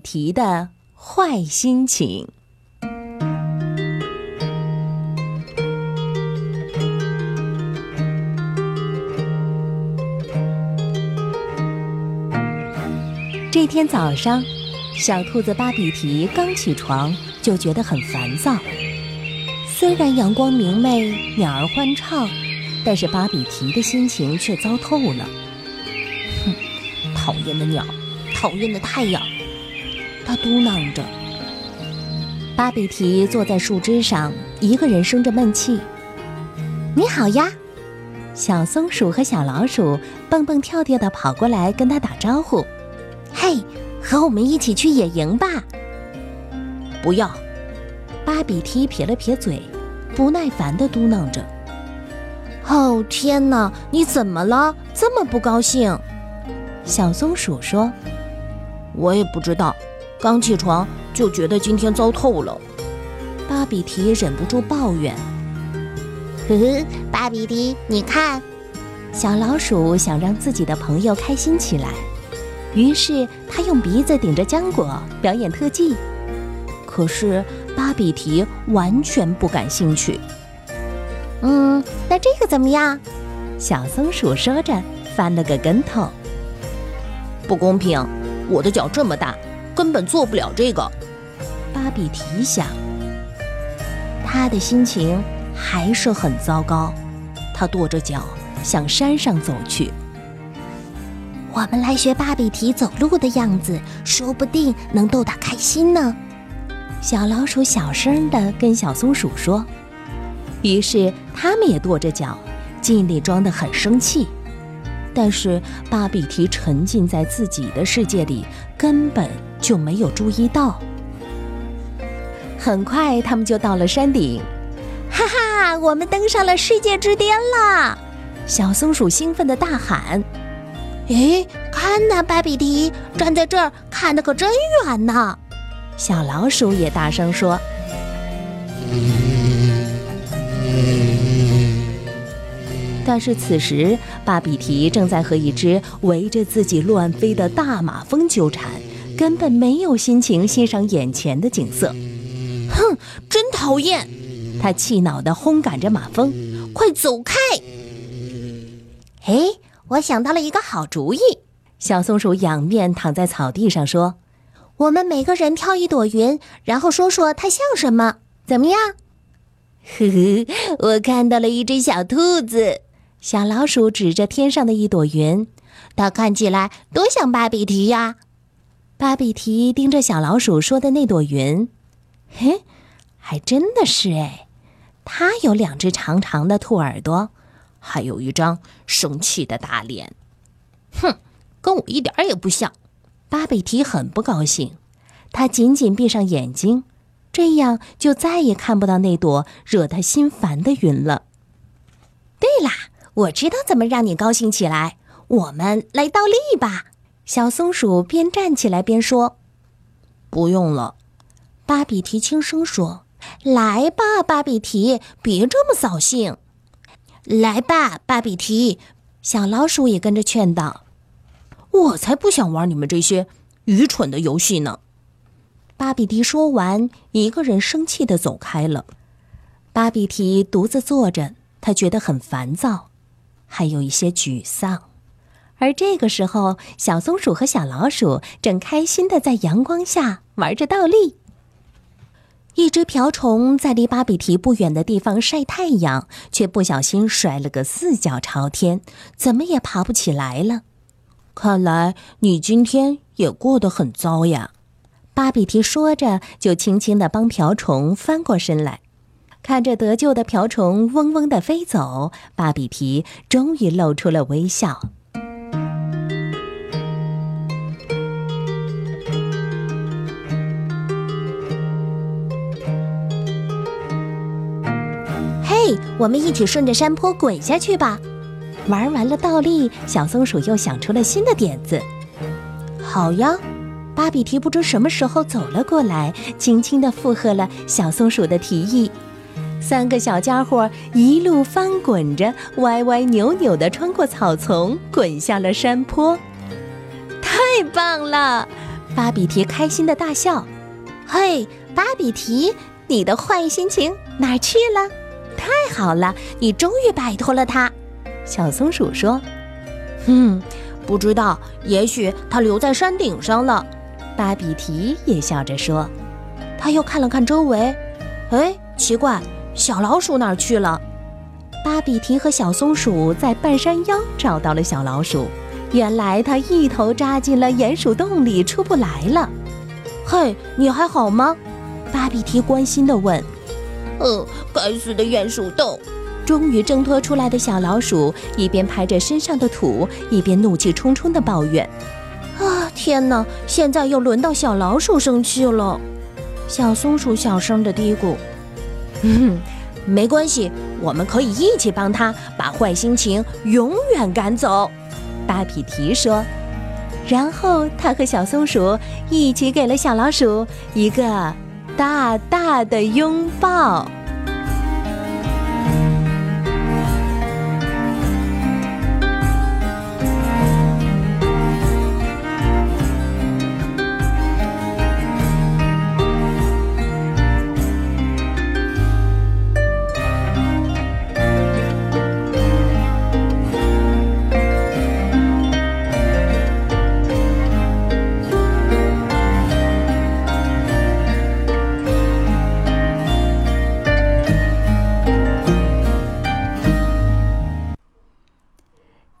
提的坏心情。这天早上，小兔子巴比提刚起床就觉得很烦躁。虽然阳光明媚，鸟儿欢唱，但是巴比提的心情却糟透了。哼，讨厌的鸟，讨厌的太阳。他嘟囔着。巴比提坐在树枝上，一个人生着闷气。你好呀，小松鼠和小老鼠蹦蹦跳跳的跑过来跟他打招呼。嘿，和我们一起去野营吧。不要，巴比提撇了撇嘴，不耐烦的嘟囔着。哦天哪，你怎么了？这么不高兴？小松鼠说：“我也不知道。”刚起床就觉得今天糟透了，巴比提忍不住抱怨。呵呵，巴比提，你看，小老鼠想让自己的朋友开心起来，于是他用鼻子顶着浆果表演特技。可是巴比提完全不感兴趣。嗯，那这个怎么样？小松鼠说着翻了个跟头。不公平，我的脚这么大。根本做不了这个，巴比提想。他的心情还是很糟糕，他跺着脚向山上走去。我们来学巴比提走路的样子，说不定能逗他开心呢。小老鼠小声的跟小松鼠说。于是他们也跺着脚，尽力装得很生气。但是巴比提沉浸在自己的世界里，根本。就没有注意到。很快，他们就到了山顶。哈哈，我们登上了世界之巅了！小松鼠兴奋的大喊：“诶，看呐，巴比提站在这儿看的可真远呢！”小老鼠也大声说。但是此时，巴比提正在和一只围着自己乱飞的大马蜂纠缠。根本没有心情欣赏眼前的景色，哼，真讨厌！他气恼地轰赶着马蜂，快走开！哎，我想到了一个好主意。小松鼠仰面躺在草地上说：“我们每个人挑一朵云，然后说说它像什么，怎么样？” 呵呵，我看到了一只小兔子。小老鼠指着天上的一朵云，它看起来多像巴比提呀！巴比提盯着小老鼠说的那朵云，嘿，还真的是哎，它有两只长长的兔耳朵，还有一张生气的大脸。哼，跟我一点也不像。巴比提很不高兴，他紧紧闭上眼睛，这样就再也看不到那朵惹他心烦的云了。对啦，我知道怎么让你高兴起来，我们来倒立吧。小松鼠边站起来边说：“不用了。”巴比提轻声说：“来吧，巴比提，别这么扫兴。来吧，巴比提。”小老鼠也跟着劝道：“我才不想玩你们这些愚蠢的游戏呢！”巴比提说完，一个人生气的走开了。巴比提独自坐着，他觉得很烦躁，还有一些沮丧。而这个时候，小松鼠和小老鼠正开心的在阳光下玩着倒立。一只瓢虫在离巴比提不远的地方晒太阳，却不小心摔了个四脚朝天，怎么也爬不起来了。看来你今天也过得很糟呀！巴比提说着，就轻轻的帮瓢虫翻过身来。看着得救的瓢虫嗡嗡地飞走芭比提终于露出了微笑。嘿我们一起顺着山坡滚下去吧。玩完了倒立小松鼠又想出了新的点子。好呀芭比提不知什么时候走了过来轻轻地附和了小松鼠的提议。三个小家伙一路翻滚着，歪歪扭扭地穿过草丛，滚下了山坡。太棒了！巴比提开心地大笑。嘿，巴比提，你的坏心情哪儿去了？太好了，你终于摆脱了它。小松鼠说：“嗯，不知道，也许它留在山顶上了。”巴比提也笑着说：“他又看了看周围，哎，奇怪，小老鼠哪儿去了？”巴比提和小松鼠在半山腰找到了小老鼠，原来它一头扎进了鼹鼠洞里，出不来了。嘿，你还好吗？巴比提关心地问。“呃，该死的鼹鼠洞！”终于挣脱出来的小老鼠，一边拍着身上的土，一边怒气冲冲地抱怨：“啊，天哪！现在又轮到小老鼠生气了。”小松鼠小声地嘀咕：“嗯，没关系，我们可以一起帮他把坏心情永远赶走。”巴比提说。然后他和小松鼠一起给了小老鼠一个大大的拥抱。